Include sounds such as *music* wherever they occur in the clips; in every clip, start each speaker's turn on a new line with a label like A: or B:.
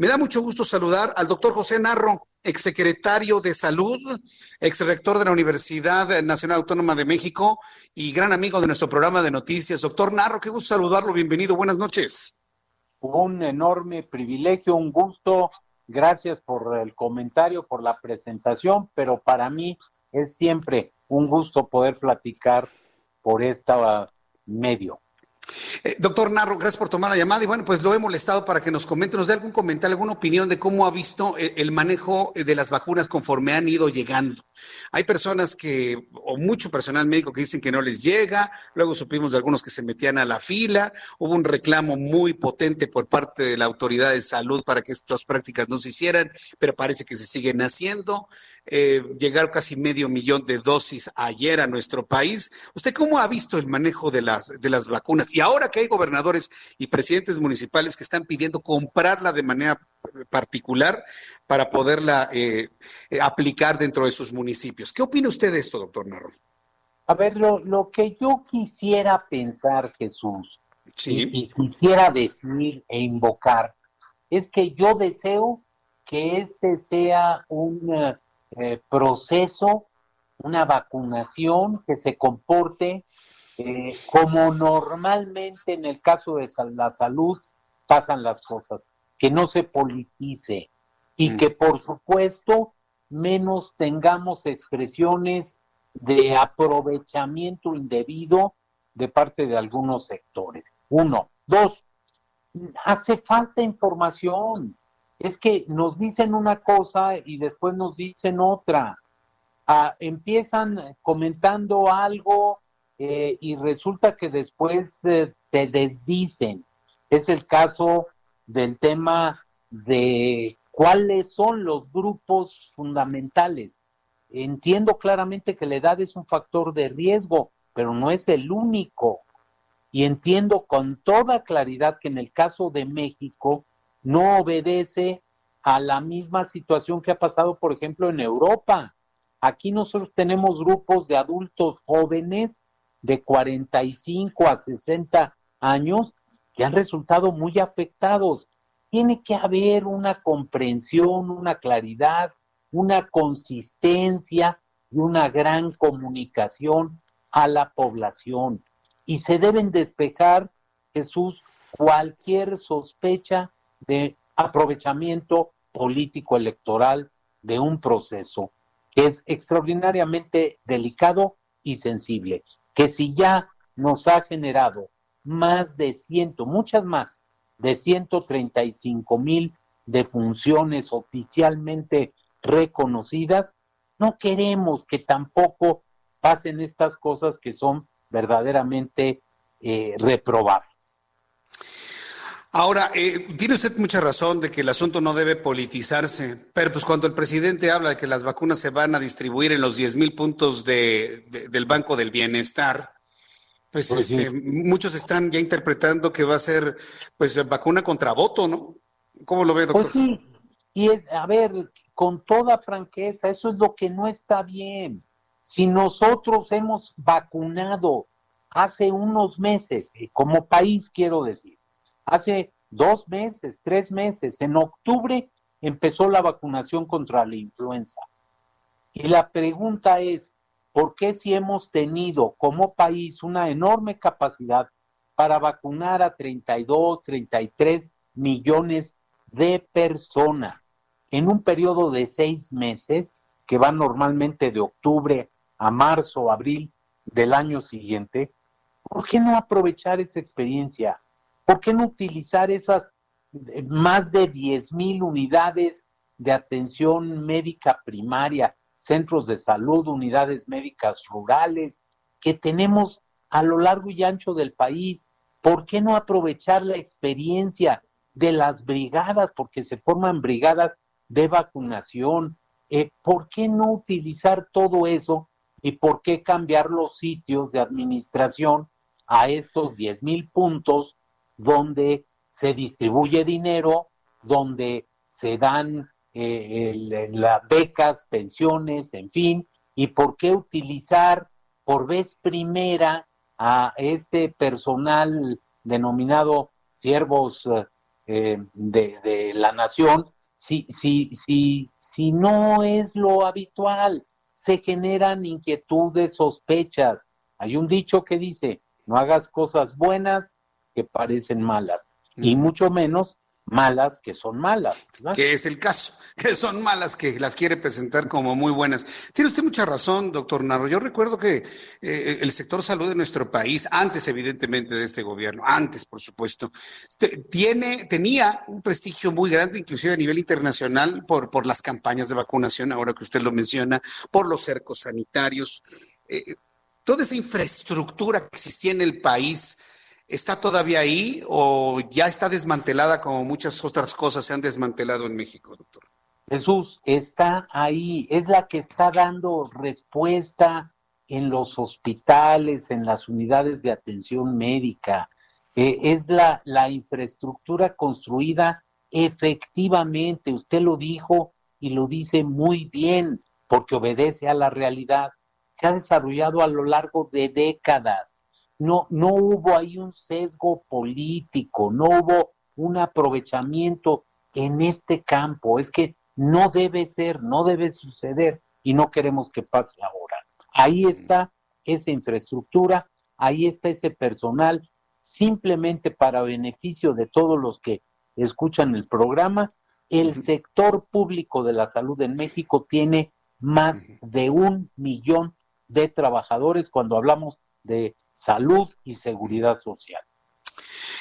A: Me da mucho gusto saludar al doctor José Narro, exsecretario de Salud, exrector de la Universidad Nacional Autónoma de México y gran amigo de nuestro programa de noticias. Doctor Narro, qué gusto saludarlo. Bienvenido. Buenas noches.
B: Un enorme privilegio, un gusto. Gracias por el comentario, por la presentación, pero para mí es siempre un gusto poder platicar por este medio.
A: Eh, doctor Narro, gracias por tomar la llamada y bueno, pues lo he molestado para que nos comente, nos dé algún comentario, alguna opinión de cómo ha visto el, el manejo de las vacunas conforme han ido llegando. Hay personas que, o mucho personal médico que dicen que no les llega, luego supimos de algunos que se metían a la fila, hubo un reclamo muy potente por parte de la autoridad de salud para que estas prácticas no se hicieran, pero parece que se siguen haciendo. Eh, llegaron casi medio millón de dosis ayer a nuestro país. ¿Usted cómo ha visto el manejo de las, de las vacunas? Y ahora que hay gobernadores y presidentes municipales que están pidiendo comprarla de manera particular para poderla eh, eh, aplicar dentro de sus municipios. ¿Qué opina usted de esto, doctor Narro?
B: A ver, lo, lo que yo quisiera pensar, Jesús,
A: Sí.
B: y, y quisiera decir e invocar, es que yo deseo que este sea un eh, proceso, una vacunación que se comporte eh, como normalmente en el caso de la salud pasan las cosas, que no se politice y
A: Mm.
B: que por supuesto menos tengamos expresiones de aprovechamiento indebido de parte de algunos sectores. Uno. Dos, hace falta información. Es que nos dicen una cosa y después nos dicen otra. Ah, empiezan comentando algo eh, y resulta que después eh, te desdicen. Es el caso del tema de cuáles son los grupos fundamentales. Entiendo claramente que la edad es un factor de riesgo, pero no es el único. Y entiendo con toda claridad que en el caso de México no obedece a la misma situación que ha pasado, por ejemplo, en Europa. Aquí nosotros tenemos grupos de adultos jóvenes de 45 a 60 años que han resultado muy afectados. Tiene que haber una comprensión, una claridad, una consistencia y una gran comunicación a la población. Y se deben despejar, Jesús, cualquier sospecha de aprovechamiento político electoral de un proceso que es extraordinariamente delicado y sensible, que si ya nos ha generado más de ciento, muchas más, de 135 mil defunciones oficialmente reconocidas, no queremos que tampoco pasen estas cosas que son verdaderamente eh, reprobables.
A: Ahora, eh, tiene usted mucha razón de que el asunto no debe politizarse, pero pues cuando el presidente habla de que las vacunas se van a distribuir en los 10 mil puntos de, de- del Banco del Bienestar, pues,
B: Pues
A: este, muchos están ya interpretando que va a ser pues vacuna contra voto, ¿no? ¿Cómo lo ve, doctor?
B: Pues sí, y es, a ver, con toda franqueza, eso es lo que no está bien. Si nosotros hemos vacunado hace unos meses, como país quiero decir, hace dos meses, tres meses, en octubre empezó la vacunación contra la influenza. Y la pregunta es, ¿por qué si hemos tenido como país una enorme capacidad para vacunar a 32, 33 millones de personas en un periodo de seis meses, que va normalmente de octubre a marzo, abril del año siguiente, ¿por qué no aprovechar esa experiencia? ¿Por qué no utilizar esas eh, más de 10 mil unidades de atención médica primaria, centros de salud, unidades médicas rurales que tenemos a lo largo y ancho del país? ¿Por qué no aprovechar la experiencia de las brigadas, porque se forman brigadas de vacunación. Eh, ¿Por qué no utilizar todo eso y por qué cambiar los sitios de administración a estos 10 mil puntos donde se distribuye dinero, donde se dan eh, las becas, pensiones, en fin, y por qué utilizar por vez primera a este personal denominado siervos eh, de, la nación, si, si, si, si no es lo habitual, se generan inquietudes, sospechas. Hay un dicho que dice, no hagas cosas buenas que parecen malas, y mucho menos malas que son malas.
A: Que es el caso, *laughs* que son malas que las quiere presentar como muy buenas. Tiene usted mucha razón, doctor Narro. Yo recuerdo que eh, el sector salud de nuestro país, antes evidentemente de este gobierno, antes por supuesto, tiene, tenía un prestigio muy grande, inclusive a nivel internacional, por, por las campañas de vacunación, ahora que usted lo menciona, por los cercos sanitarios. Eh, toda esa infraestructura que existía en el país ¿Está todavía ahí o ya está desmantelada como muchas otras cosas se han desmantelado en México, doctor?
B: Jesús, está ahí, es la que está dando respuesta en los hospitales, en las unidades de atención médica. Eh, es la, la infraestructura construida efectivamente, usted lo dijo y lo dice muy bien, porque obedece a la realidad. Se ha desarrollado a lo largo de décadas no, no hubo ahí un sesgo político, no hubo un aprovechamiento en este campo. Es que no debe ser, no debe suceder y no queremos que pase ahora. Ahí está esa infraestructura, ahí está ese personal, simplemente para beneficio de todos los que escuchan el programa. El sector público de la salud en México tiene más de un millón de trabajadores cuando hablamos de salud y seguridad social.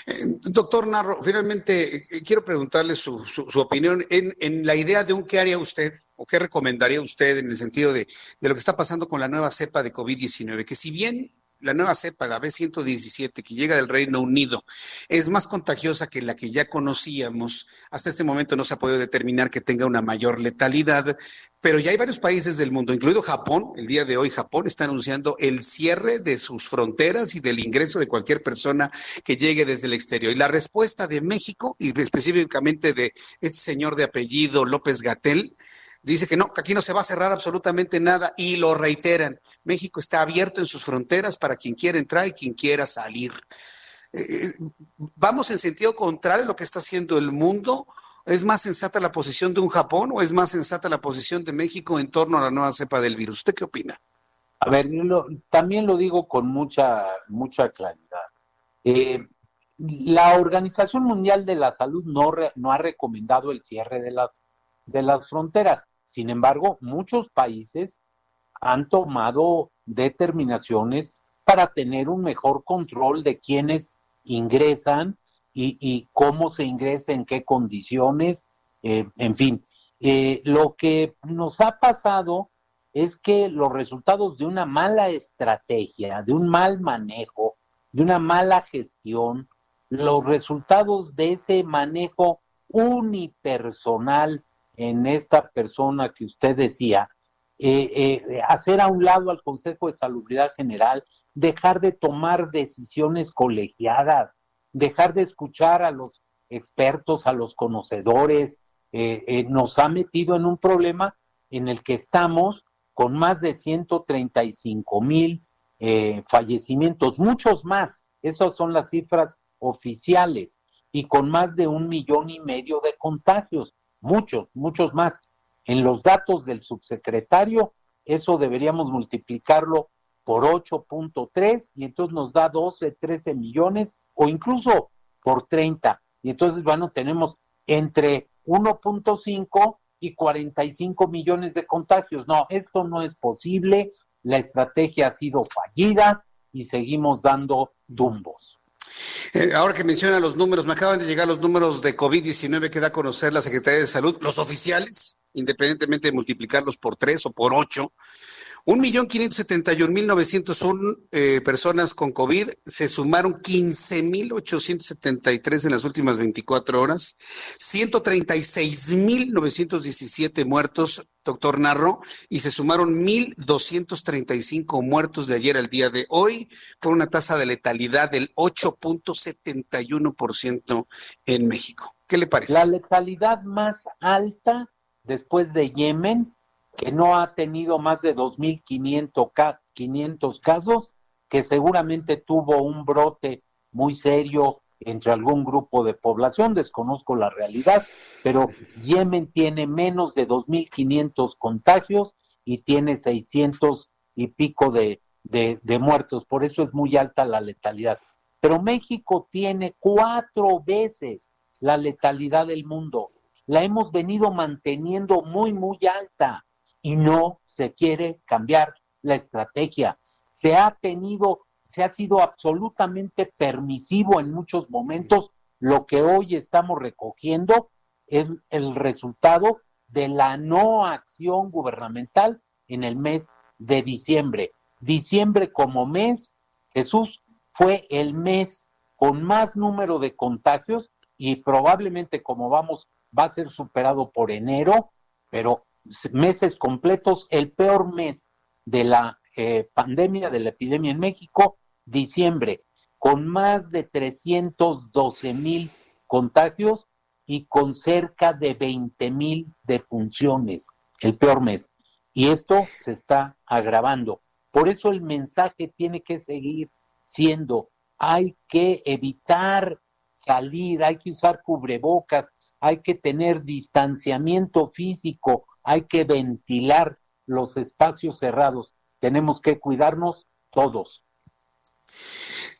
A: Eh, doctor Narro, finalmente eh, quiero preguntarle su, opinión en, en, la idea de un qué haría usted o qué recomendaría usted en el sentido de, de lo que está pasando con la nueva cepa de COVID-19, que si bien la nueva cepa, la B117, que llega del Reino Unido, es más contagiosa que la que ya conocíamos. Hasta este momento no se ha podido determinar que tenga una mayor letalidad, pero ya hay varios países del mundo, incluido Japón. El día de hoy Japón está anunciando el cierre de sus fronteras y del ingreso de cualquier persona que llegue desde el exterior. Y la respuesta de México, y específicamente de este señor de apellido López Gatel, dice que no, que aquí no se va a cerrar absolutamente nada y lo reiteran. México está abierto en sus fronteras para quien quiera entrar y quien quiera salir. Eh, eh, ¿Vamos en sentido contrario a lo que está haciendo el mundo? ¿Es más sensata la posición de un Japón o es más sensata la posición de México en torno a la nueva cepa del virus? ¿Usted qué opina?
B: A ver, también lo digo con mucha, mucha claridad. Eh, la Organización Mundial de la Salud no, no ha recomendado el cierre de las, de las fronteras. Sin embargo, muchos países han tomado determinaciones para tener un mejor control de quienes ingresan y, cómo se ingresa, en qué condiciones, eh, en fin. Eh, lo que nos ha pasado es que los resultados de una mala estrategia, de un mal manejo, de una mala gestión, los resultados de ese manejo unipersonal en esta persona que usted decía, eh, eh, hacer a un lado al Consejo de Salubridad General, dejar de tomar decisiones colegiadas, dejar de escuchar a los expertos, a los conocedores, eh, nos ha metido en un problema en el que estamos con más de 135 mil fallecimientos, muchos más, esas son las cifras oficiales, y con más de un millón y medio de contagios muchos, muchos más. En los datos del subsecretario, eso deberíamos multiplicarlo por 8.3 y entonces nos da 12, 13 millones o incluso por 30. Y entonces, bueno, tenemos entre 1.5 y 45 millones de contagios. No, esto no es posible. La estrategia ha sido fallida y seguimos dando tumbos.
A: Eh, ahora que menciona los números, me acaban de llegar los números de COVID-19 que da a conocer la Secretaría de Salud, los oficiales, independientemente de multiplicarlos por tres o por ocho. 1.571.901 eh, personas con COVID, se sumaron 15.873 en las últimas 24 horas, 136.917 muertos, doctor Narro, y se sumaron 1.235 muertos de ayer al día de hoy, con una tasa de letalidad del 8.71% en México. ¿Qué le parece?
B: La letalidad más alta después de Yemen que no ha tenido más de 2.500 casos, que seguramente tuvo un brote muy serio entre algún grupo de población, desconozco la realidad, pero Yemen tiene menos de 2.500 contagios y tiene 600 y pico de, de, muertos, por eso es muy alta la letalidad. Pero México tiene cuatro veces la letalidad del mundo, la hemos venido manteniendo muy, muy alta y no se quiere cambiar la estrategia. Se ha tenido, se ha sido absolutamente permisivo en muchos momentos. Lo que hoy estamos recogiendo es el resultado de la no acción gubernamental en el mes de diciembre. Diciembre como mes, Jesús, fue el mes con más número de contagios y probablemente como vamos va a ser superado por enero, pero meses completos, el peor mes de la eh, pandemia, de la epidemia en México, diciembre, con más de 312 mil contagios y con cerca de 20 mil defunciones, el peor mes. Y esto se está agravando. Por eso el mensaje tiene que seguir siendo, hay que evitar salir, hay que usar cubrebocas, hay que tener distanciamiento físico, hay que ventilar los espacios cerrados. Tenemos que cuidarnos todos.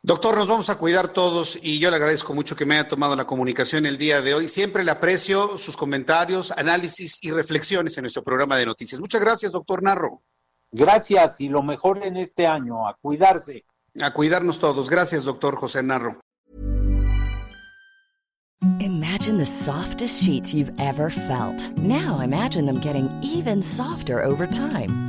A: Doctor, nos vamos a cuidar todos y yo le agradezco mucho que me haya tomado la comunicación el día de hoy. Siempre le aprecio sus comentarios, análisis y reflexiones en nuestro programa de noticias. Muchas gracias, doctor Narro.
B: Gracias y lo mejor en este año, a cuidarse.
A: A cuidarnos todos. Gracias, doctor José Narro.
C: Imagine the softest sheets you've ever felt. Now imagine them getting even softer over time.